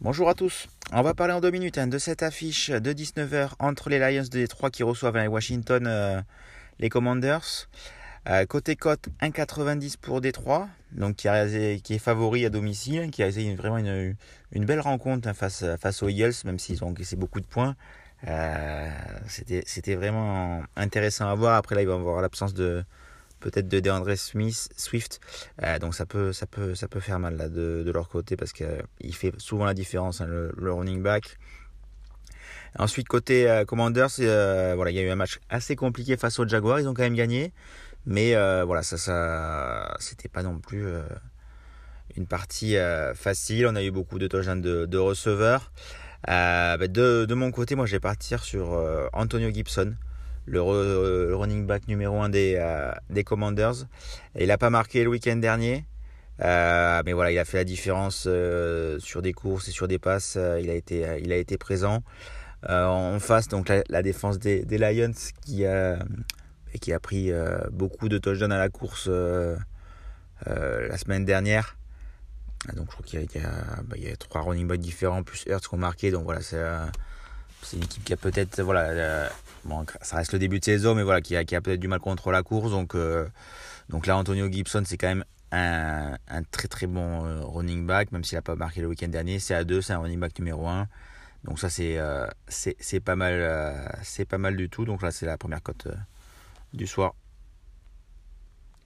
Bonjour à tous. On va parler en deux minutes hein, de cette affiche de 19h entre les Lions de Détroit qui reçoivent hein, les Washington, euh, les Commanders. Euh, côté cote 1,90 pour Détroit, donc qui, est favori à domicile, qui a essayé vraiment une, belle rencontre hein, face, aux Eagles, même s'ils ont encaissé beaucoup de points. Euh, C'était vraiment intéressant à voir. Après là, il va y avoir l'absence de, peut-être de DeAndre Smith, Swift. Euh, donc ça peut, faire mal de, leur côté parce qu'il fait souvent la différence, hein, le, running back. Ensuite, côté Commanders, voilà, il y a eu un match assez compliqué face aux Jaguars. Ils ont quand même gagné. Mais voilà, ça, ça c'était pas non plus une partie facile. On a eu beaucoup de touchdowns de, de receveurs. Bah, de, de, mon côté, moi, je vais partir sur Antonio Gibson le, running back numéro 1 des, euh, des Commanders. il n'a pas marqué le week-end dernier. Euh, mais voilà, il a fait la différence euh, sur des courses et sur des passes. il, a été, il a été présent. en face, donc la, défense des, des, Lions qui a, qui a pris beaucoup de touchdowns à la course la semaine dernière. Donc je crois qu'il y, bah, y, a trois running backs différents plus Hertz qui ont marqué. Donc voilà, c'est une équipe qui a peut-être voilà euh, bon, ça reste le début de saison mais voilà qui a, peut-être du mal contre la course donc euh, donc là Antonio Gibson c'est quand même un, très très bon euh, running back même s'il n'a pas marqué le week-end dernier c'est à 2 c'est un running back numéro 1 donc ça c'est pas mal c'est pas mal du tout donc là c'est la première cote du soir